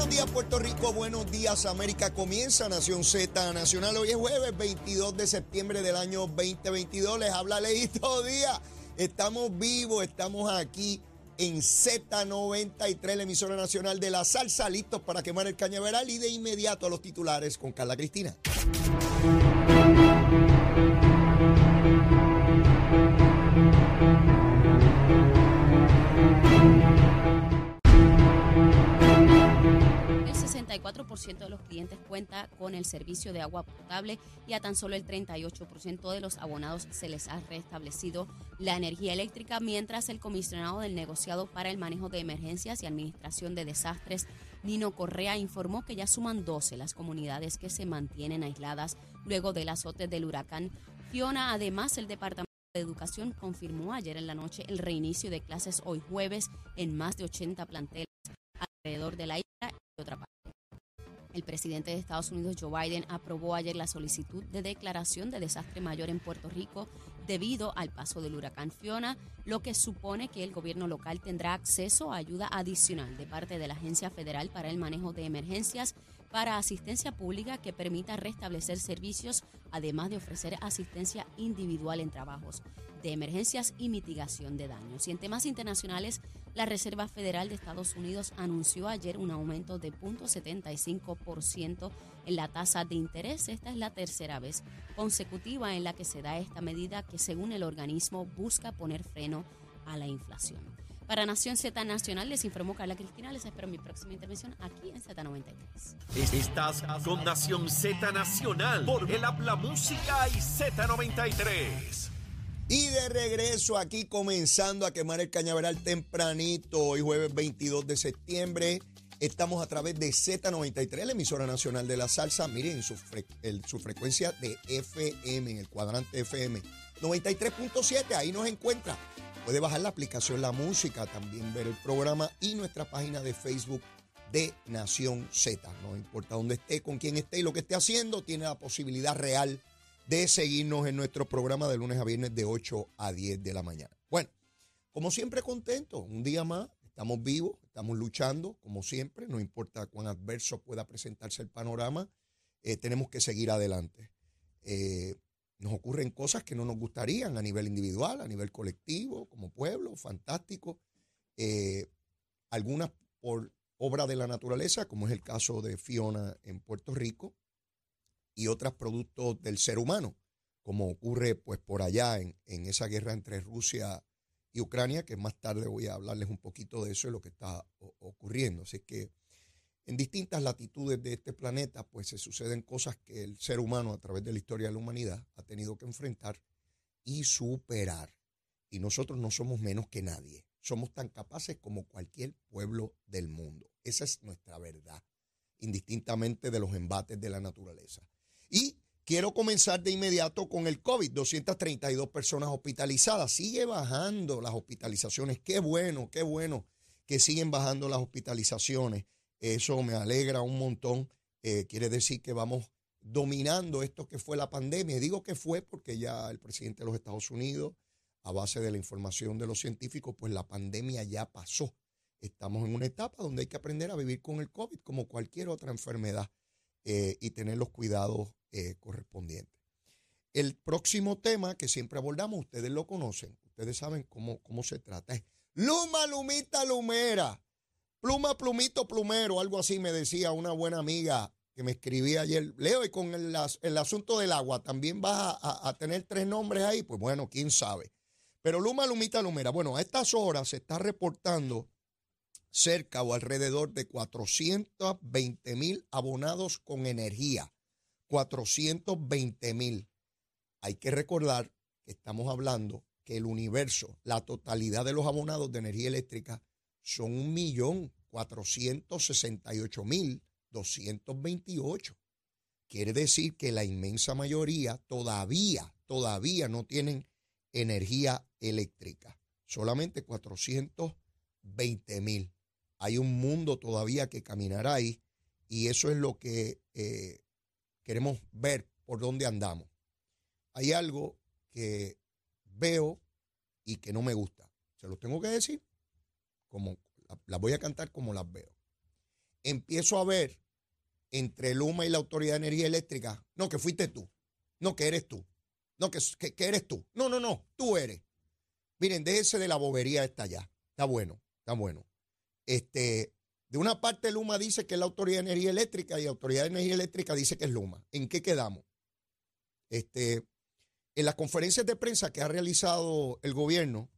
Buenos días Puerto Rico, buenos días América. Comienza Nación Z Nacional. Hoy es jueves 22 de septiembre del año 2022. Les habla Leito Díaz. Estamos vivos, estamos aquí en Z93, la emisora nacional de la salsa, listos para quemar el cañaveral y de inmediato a los titulares con Carla Cristina. El 64% de los clientes cuenta con el servicio de agua potable y a tan solo el 38% de los abonados se les ha restablecido la energía eléctrica, mientras el comisionado del negociado para el manejo de emergencias y administración de desastres, Nino Correa, informó que ya suman 12 las comunidades que se mantienen aisladas luego del azote del huracán Fiona. Además, el departamento de Educación confirmó ayer en la noche el reinicio de clases hoy jueves en más de 80 planteles alrededor de la isla y otra parte. El presidente de Estados Unidos, Joe Biden, aprobó ayer la solicitud de declaración de desastre mayor en Puerto Rico debido al paso del huracán Fiona, lo que supone que el gobierno local tendrá acceso a ayuda adicional de parte de la Agencia Federal para el Manejo de Emergencias para asistencia pública que permita restablecer servicios, además de ofrecer asistencia individual en trabajos de emergencias y mitigación de daños. Y en temas internacionales, la Reserva Federal de Estados Unidos anunció ayer un aumento de 0.75% en la tasa de interés. Esta es la tercera vez consecutiva en la que se da esta medida que según el organismo busca poner freno a la inflación. Para Nación Z Nacional les informó Carla Cristina. Les espero en mi próxima intervención aquí en Z93. Estás con Nación Z Nacional por el Habla Música y Z93. Y de regreso aquí comenzando a quemar el cañaveral tempranito, hoy jueves 22 de septiembre. Estamos a través de Z93, la emisora nacional de la salsa. Miren su, frecuencia de FM, en el cuadrante FM. 93.7, ahí nos encuentra. Puede bajar la aplicación La Música, también ver el programa y nuestra página de Facebook de Nación Z. No importa dónde esté, con quién esté y lo que esté haciendo, tiene la posibilidad real de seguirnos en nuestro programa de lunes a viernes de 8 a 10 de la mañana. Bueno, como siempre contento, un día más, estamos vivos, estamos luchando, como siempre, no importa cuán adverso pueda presentarse el panorama, eh, tenemos que seguir adelante. Eh, nos ocurren cosas que no nos gustarían a nivel individual, a nivel colectivo, como pueblo, fantástico. Eh, algunas por obra de la naturaleza, como es el caso de Fiona en Puerto Rico, y otras productos del ser humano, como ocurre pues por allá en, en esa guerra entre Rusia y Ucrania, que más tarde voy a hablarles un poquito de eso y lo que está o- ocurriendo. Así que en distintas latitudes de este planeta, pues se suceden cosas que el ser humano a través de la historia de la humanidad ha tenido que enfrentar y superar. Y nosotros no somos menos que nadie. Somos tan capaces como cualquier pueblo del mundo. Esa es nuestra verdad, indistintamente de los embates de la naturaleza. Y quiero comenzar de inmediato con el COVID. 232 personas hospitalizadas. Sigue bajando las hospitalizaciones. Qué bueno, qué bueno que siguen bajando las hospitalizaciones. Eso me alegra un montón. Eh, quiere decir que vamos dominando esto que fue la pandemia. Digo que fue porque ya el presidente de los Estados Unidos, a base de la información de los científicos, pues la pandemia ya pasó. Estamos en una etapa donde hay que aprender a vivir con el COVID como cualquier otra enfermedad eh, y tener los cuidados eh, correspondientes. El próximo tema que siempre abordamos, ustedes lo conocen, ustedes saben cómo, cómo se trata. Es Luma, Lumita, Lumera. Pluma, plumito, plumero, algo así me decía una buena amiga que me escribía ayer. Leo, y con el, as- el asunto del agua, ¿también vas a tener tres nombres ahí? Pues bueno, quién sabe. Pero Luma, Lumita, Lumera. Bueno, a estas horas se está reportando cerca o alrededor de 420 mil abonados con energía. 420 mil. Hay que recordar que estamos hablando que el universo, la totalidad de los abonados de energía eléctrica son 1.468.228. Quiere decir que la inmensa mayoría todavía, todavía no tienen energía eléctrica. Solamente 420 mil. Hay un mundo todavía que caminar ahí y eso es lo que eh, queremos ver por dónde andamos. Hay algo que veo y que no me gusta. Se los tengo que decir, como las voy a cantar como las veo. empiezo a ver entre Luma y la Autoridad de Energía Eléctrica, no, que fuiste tú, no, que eres tú, no, que, que, eres tú, no, no, no, tú eres. Miren, déjese de la bobería esta ya, está bueno, está bueno. Este, de una parte Luma dice que es la Autoridad de Energía Eléctrica y la Autoridad de Energía Eléctrica dice que es Luma. ¿En qué quedamos? Este, en las conferencias de prensa que ha realizado el gobierno,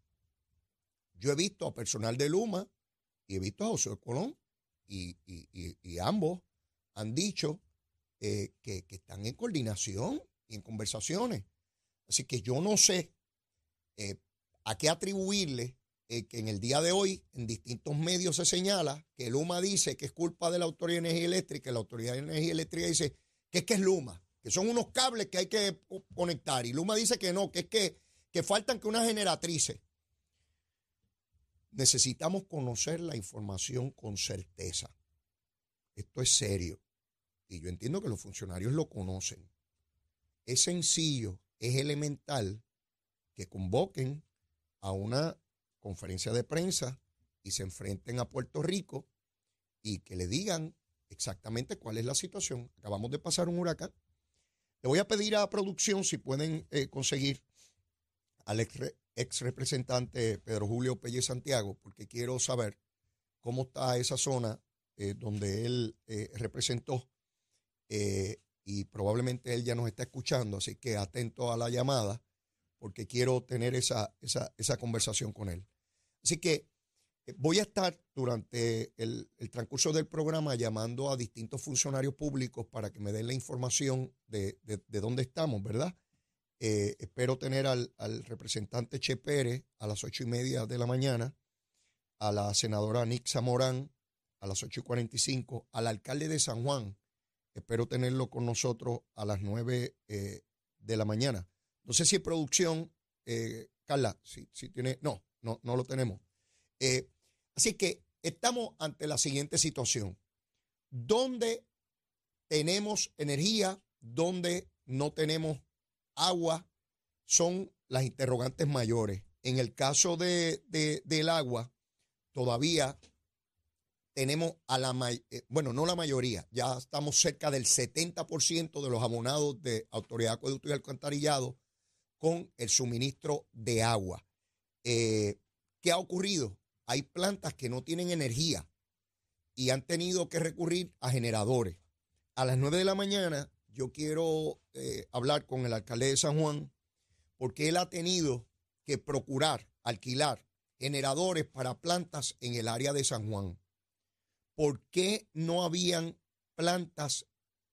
yo he visto a personal de Luma y he visto a José Colón y, ambos han dicho eh, que, están en coordinación y en conversaciones. Así que yo no sé eh, a qué atribuirle en el día de hoy en distintos medios se señala que Luma dice que es culpa de la Autoridad de Energía Eléctrica la Autoridad de Energía Eléctrica dice que es que es Luma, que son unos cables que hay que conectar. Y Luma dice que no, que es que, que faltan que una generatrices necesitamos conocer la información con certeza. Esto es serio. Y yo entiendo que los funcionarios lo conocen. Es sencillo, es elemental que convoquen a una conferencia de prensa y se enfrenten a Puerto Rico y que le digan exactamente cuál es la situación. Acabamos de pasar un huracán. Le voy a pedir a producción si pueden eh, conseguir al ex representante Pedro Julio Pelle Santiago, porque quiero saber cómo está esa zona eh, donde él eh, representó y probablemente él ya nos está escuchando, así que atento a la llamada, porque quiero tener esa, esa, esa conversación con él. Así que voy a estar durante el, el, transcurso del programa llamando a distintos funcionarios públicos para que me den la información de, de, de dónde estamos, ¿verdad? Eh, espero tener al, representante Che Pérez a las ocho y media de la mañana, a la senadora Nixa Morán a las ocho y cuarenta y cinco, al alcalde de San Juan, espero tenerlo con nosotros a las nueve eh, de la mañana. No sé si producción, eh, Carla, si, si, tiene, no, no, no lo tenemos. así que estamos ante la siguiente situación. ¿Dónde tenemos energía? ¿Dónde no tenemos agua son las interrogantes mayores. En el caso de, del agua, todavía tenemos a la, eh, bueno, no la mayoría, ya estamos cerca del 70% de los abonados de Autoridad Acueducto y Alcantarillado con el suministro de agua. Eh, ¿Qué ha ocurrido? Hay plantas que no tienen energía y han tenido que recurrir a generadores. A las 9 de la mañana yo quiero eh, hablar con el alcalde de San Juan porque él ha tenido que procurar alquilar generadores para plantas en el área de San Juan. ¿Por qué no habían plantas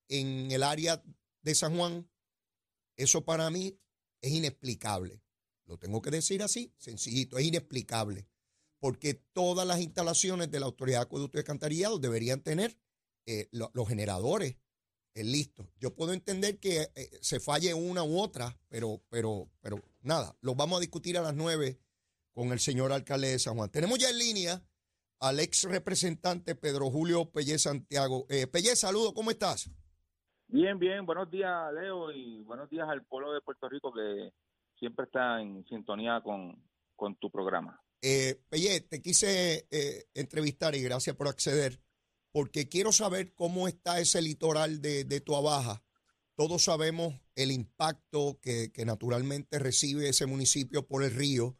en el área de San Juan? Eso para mí es inexplicable. Lo tengo que decir así, sencillito, es inexplicable. Porque todas las instalaciones de la Autoridad de Acueducto y Alcantarillado deberían tener eh, los generadores listo. Yo puedo entender que eh, se falle una u otra, pero, pero, pero nada, lo vamos a discutir a las nueve con el señor alcalde de San Juan. Tenemos ya en línea al ex representante Pedro Julio Pelle Santiago. Eh, Pelle, saludo, ¿cómo estás? Bien, bien, buenos días Leo y buenos días al pueblo de Puerto Rico que siempre está en sintonía con, tu programa. Eh, Pelle, te quise eh, entrevistar y gracias por acceder porque quiero saber cómo está ese litoral de, de Baja. Todos sabemos el impacto que, naturalmente recibe ese municipio por el río,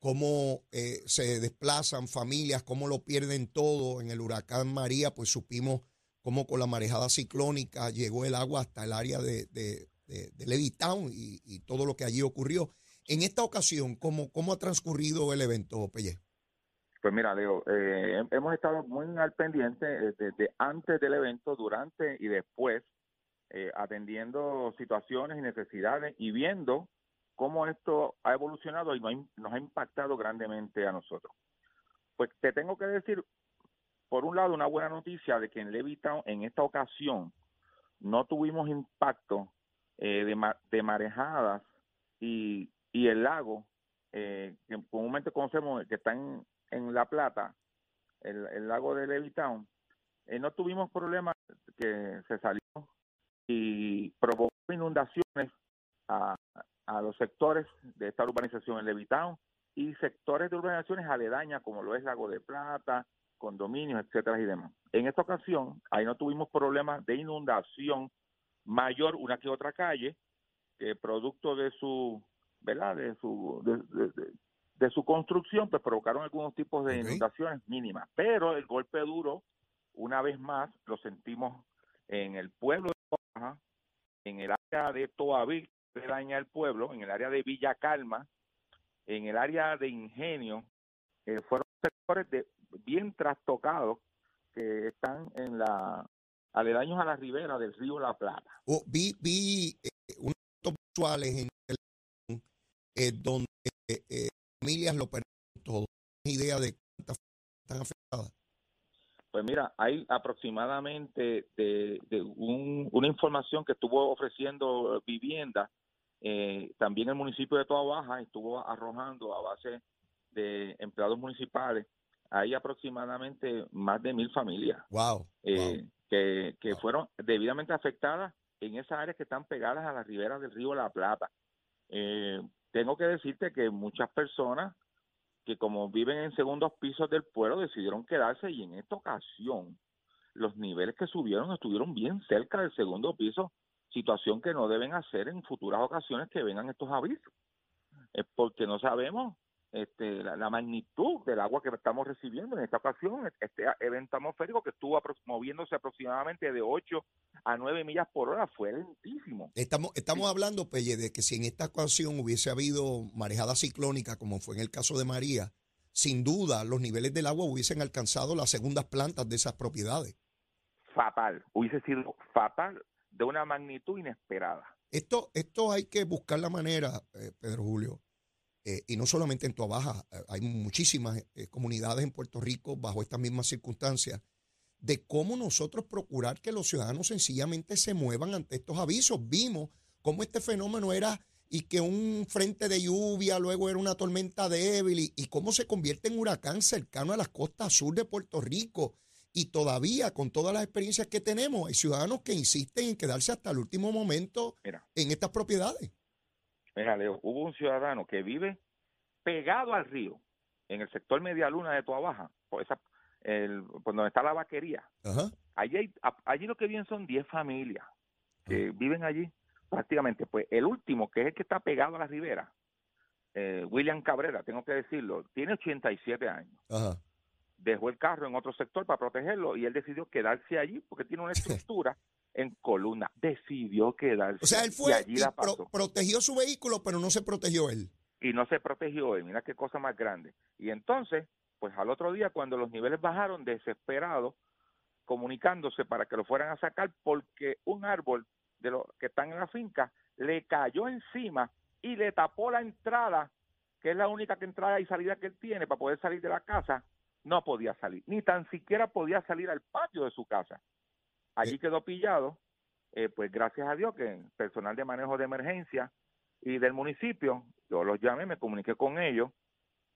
cómo eh, se desplazan familias, cómo lo pierden todo. En el huracán María, pues supimos cómo con la marejada ciclónica llegó el agua hasta el área de, de, Levittown y, todo lo que allí ocurrió. En esta ocasión, ¿cómo, cómo ha transcurrido el evento, Pelle? Pues mira, Leo, eh, hemos estado muy al pendiente eh, desde antes del evento, durante y después, eh, atendiendo situaciones y necesidades y viendo cómo esto ha evolucionado y nos ha impactado grandemente a nosotros. Pues te tengo que decir, por un lado, una buena noticia de que en Levittown en esta ocasión no tuvimos impacto de, de marejadas y, y el lago, que comúnmente conocemos que están en La Plata, el, lago de Levittown, eh, no tuvimos problemas que se salió y provocó inundaciones a, los sectores de esta urbanización en Levittown y sectores de urbanizaciones aledañas como lo es Lago de Plata, condominios, etcétera y demás. En esta ocasión, ahí no tuvimos problemas de inundación mayor una que otra calle, que producto de su, ¿verdad? De su, de, su construcción, pues provocaron algunos tipos de inundaciones mínimas. Pero el golpe duro, una vez más, lo sentimos en el pueblo de Baja, en el área de Toavil, que daña el pueblo, en el área de Villa Calma, en el área de Ingenio, eh, fueron sectores de, bien trastocados que están en la aledaños a la ribera del río La Plata. Oh, vi vi eh, unos visuales en el, eh, donde eh, familias lo perdieron todo. idea de cuántas están afectadas? Pues mira, hay aproximadamente de, una información que estuvo ofreciendo vivienda. también el municipio de Toa Baja estuvo arrojando a base de empleados municipales. Hay aproximadamente más de mil familias. Wow. Que, que, fueron debidamente afectadas en esas áreas que están pegadas a las riberas del río La Plata. Eh, tengo que decirte que muchas personas que como viven en segundos pisos del pueblo decidieron quedarse y en esta ocasión los niveles que subieron estuvieron bien cerca del segundo piso, situación que no deben hacer en futuras ocasiones que vengan estos avisos. Es porque no sabemos este, la, magnitud del agua que estamos recibiendo en esta ocasión, este evento atmosférico que estuvo moviéndose aproximadamente de 8 a 9 millas por hora, fue lentísimo. Estamos, estamos hablando, Pelle, de que si en esta ocasión hubiese habido marejada ciclónica, como fue en el caso de María, sin duda los niveles del agua hubiesen alcanzado las segundas plantas de esas propiedades. Fatal, hubiese sido fatal de una magnitud inesperada. Esto, esto hay que buscar la manera, eh, Pedro Julio, eh, y no solamente en Tuabaja, eh, hay muchísimas eh, comunidades en Puerto Rico bajo estas mismas circunstancias, de cómo nosotros procurar que los ciudadanos sencillamente se muevan ante estos avisos. Vimos cómo este fenómeno era y que un frente de lluvia luego era una tormenta débil y, y cómo se convierte en huracán cercano a las costas sur de Puerto Rico. Y todavía, con todas las experiencias que tenemos, hay ciudadanos que insisten en quedarse hasta el último momento en estas propiedades. Mira, Leo, hubo un ciudadano que vive pegado al río, en el sector Media Luna de Toa Baja, por, esa, el, donde está la vaquería. Allí, allí lo que viven son 10 familias que viven allí prácticamente. Pues el último, que es el que está pegado a la ribera, eh, William Cabrera, tengo que decirlo, tiene 87 años. Dejó el carro en otro sector para protegerlo y él decidió quedarse allí porque tiene una estructura en columna. Decidió quedarse. O sea, él fue y, protegió su vehículo, pero no se protegió él. Y no se protegió él. Mira qué cosa más grande. Y entonces, pues al otro día, cuando los niveles bajaron, desesperado, comunicándose para que lo fueran a sacar, porque un árbol de los que están en la finca le cayó encima y le tapó la entrada, que es la única que entrada y salida que él tiene para poder salir de la casa, no podía salir, ni tan siquiera podía salir al patio de su casa. Allí quedó pillado, eh, pues gracias a Dios que personal de manejo de emergencia y del municipio, yo los llamé, me comuniqué con ellos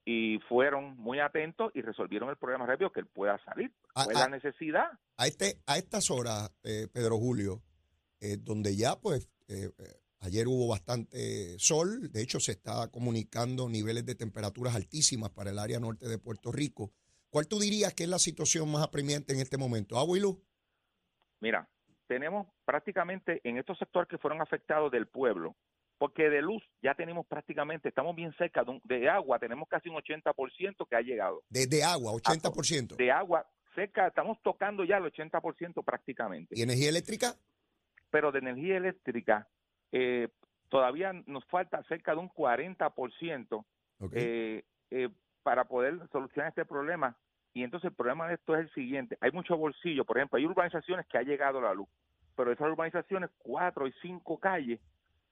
y fueron muy atentos y resolvieron el problema rápido que él pueda salir. Fue la necesidad. A, este, a estas horas, eh, Pedro Julio, eh, donde ya pues ayer hubo bastante sol, de hecho se está comunicando niveles de temperaturas altísimas para el área norte de Puerto Rico. ¿Cuál tú dirías que es la situación más apremiante en este momento? ¿Agua y luz? Mira, tenemos prácticamente en estos sectores que fueron afectados del pueblo, porque de luz ya tenemos prácticamente, estamos bien cerca de, agua, tenemos casi un 80% que ha llegado. De, agua, 80%. De agua, cerca, estamos tocando ya el 80% prácticamente. ¿Y energía eléctrica? Pero de energía eléctrica eh, todavía nos falta cerca de un 40% eh, eh, para poder solucionar este problema. Y entonces el problema de esto es el siguiente, hay mucho bolsillo, por ejemplo, hay urbanizaciones que ha llegado la luz, pero esas urbanizaciones, cuatro y cinco calles,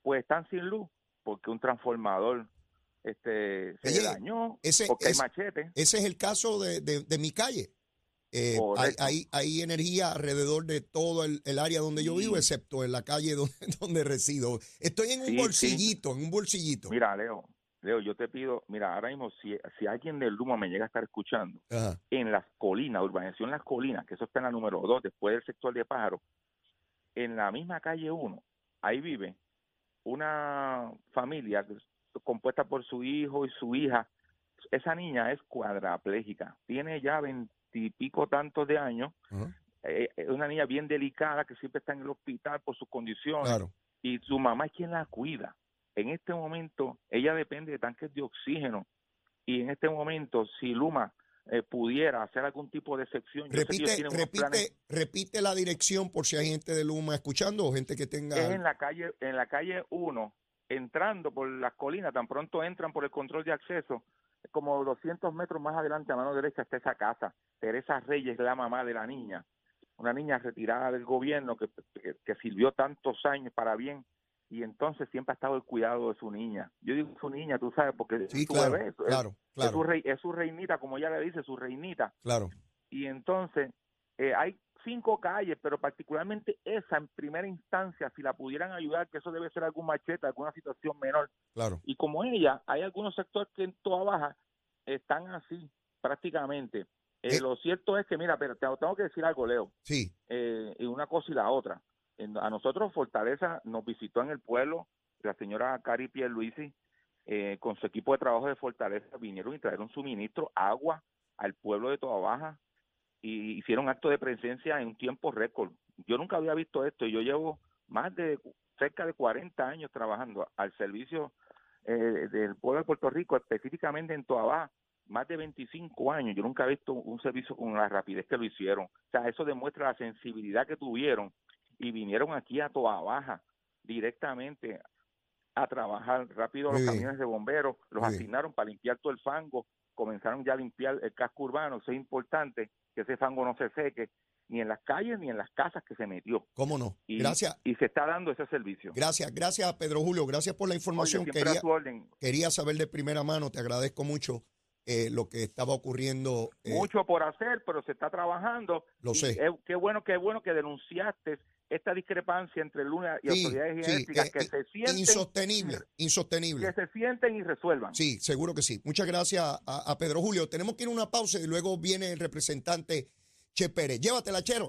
pues están sin luz porque un transformador este se dañó ese, porque hay machete. Ese es el caso de, de, mi calle. Eh, hay, hay, energía alrededor de todo el, área donde yo vivo, excepto en la calle donde, donde resido. Estoy en un bolsillito, en un bolsillito. Mira, Leo, Leo, yo te pido, mira, ahora mismo, si, si alguien del Luma me llega a estar escuchando, en las colinas, urbanización Las Colinas, que eso está en la número 2, después del sector de Pájaro, en la misma calle 1, ahí vive una familia compuesta por su hijo y su hija. Esa niña es cuadraplégica, tiene ya veintipico tantos de años, eh, es una niña bien delicada que siempre está en el hospital por sus condiciones Claro. y su mamá es quien la cuida. En este momento ella depende de tanques de oxígeno. Y en este momento si Luma eh, pudiera hacer algún tipo de sección, yo sé que ellos Repite, repite, repite la dirección por si hay gente de Luma escuchando o gente que tenga. es en la calle en la calle 1 entrando por las colinas tan pronto entran por el control de acceso como 200 metros más adelante a mano derecha está esa casa. Teresa Reyes la mamá de la niña. Una niña retirada del gobierno que, que, que sirvió tantos años para bien y entonces siempre ha estado el cuidado de su niña yo digo su niña tú sabes porque Sí, es su claro, bebé, es- claro, es, su rey, es su reinita como ella le dice su reinita claro. y entonces eh, hay cinco calles, pero particularmente esa en primera instancia, si la pudieran ayudar, que eso debe ser algún machete, alguna situación menor. Claro. Y como ella, hay algunos sectores que en toda baja están así prácticamente. Eh, Eh. Lo cierto es que, mira, pero te tengo que decir algo, Leo, Sí, y una cosa y la otra. A nosotros Fortaleza nos visitó en el pueblo la señora Cari Pierluisi eh, con su equipo de trabajo de Fortaleza vinieron y trajeron suministro, agua al pueblo de Toda Baja y hicieron acto de presencia en un tiempo récord. Yo nunca había visto esto y yo llevo más de cerca de 40 años trabajando al servicio eh, del pueblo de Puerto Rico, específicamente en Toda Baja, más de 25 años. Yo nunca he visto un servicio con la rapidez que lo hicieron. O sea, eso demuestra la sensibilidad que tuvieron y vinieron aquí a Toa Baja directamente a trabajar rápido Muy los bien. camiones de bomberos, los Muy bien. asignaron para limpiar todo el fango, comenzaron ya a limpiar el casco urbano, eso es importante, que ese fango no se seque ni en las calles ni en las casas que se metió. cómo no. Y, Gracias, y se está dando ese servicio. gracias, gracias, Pedro Julio. Gracias por la Oye, información. siempre Quería, orden. quería saber de primera mano, te agradezco mucho eh, lo que estaba ocurriendo. eh, Mucho por hacer, pero se está trabajando. Lo Y sé. es- qué bueno, qué bueno que denunciaste esta discrepancia entre Luna y Sí, autoridades sí, eh, que eh, se sienten insostenible, insostenible. que se sienten y resuelvan. Sí, seguro que sí. Muchas gracias a, a Pedro Julio. Tenemos que ir a una pausa y luego viene el representante Che Pérez. Llévatela, Chero.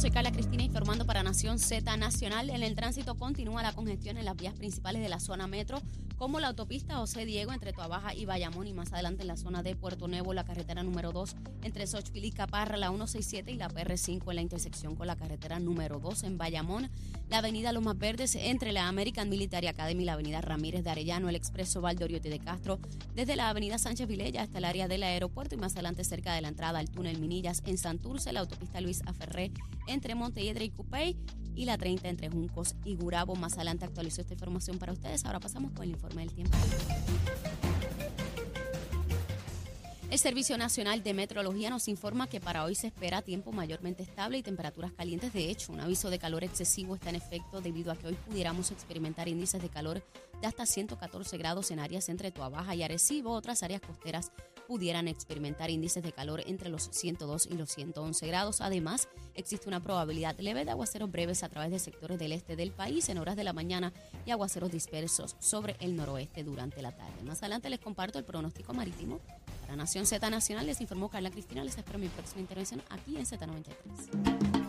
Soy Carla Cristina informando para Nación Z Nacional. En el tránsito continúa la congestión en las vías principales de la zona metro, como la autopista José Diego entre Tuabaja y Bayamón y más adelante en la zona de Puerto Nuevo, la carretera número 2 entre Xochipilli y Caparra, la 167 y la PR5 en la intersección con la carretera número 2 en Bayamón, la avenida Lomas Verdes entre la American Military Academy y la avenida Ramírez de Arellano, el expreso Valdoriotti de Castro, desde la avenida Sánchez Vilella hasta el área del aeropuerto y más adelante cerca de la entrada al túnel Minillas en Santurce, la autopista Luis Aferré entre Montelledre y Cupey y la 30 entre Juncos y Gurabo. Más adelante actualizo esta información para ustedes. Ahora pasamos con el informe del tiempo. El Servicio Nacional de Meteorología nos informa que para hoy se espera tiempo mayormente estable y temperaturas calientes. De hecho, un aviso de calor excesivo está en efecto debido a que hoy pudiéramos experimentar índices de calor de hasta 114 grados en áreas entre Tuabaja y Arecibo. Otras áreas costeras pudieran experimentar índices de calor entre los 102 y los 111 grados. Además, existe una probabilidad leve de aguaceros breves a través de sectores del este del país en horas de la mañana y aguaceros dispersos sobre el noroeste durante la tarde. Más adelante les comparto el pronóstico marítimo. Para Nación Z Nacional les informó Carla Cristina. Les espero mi próxima intervención aquí en Z93.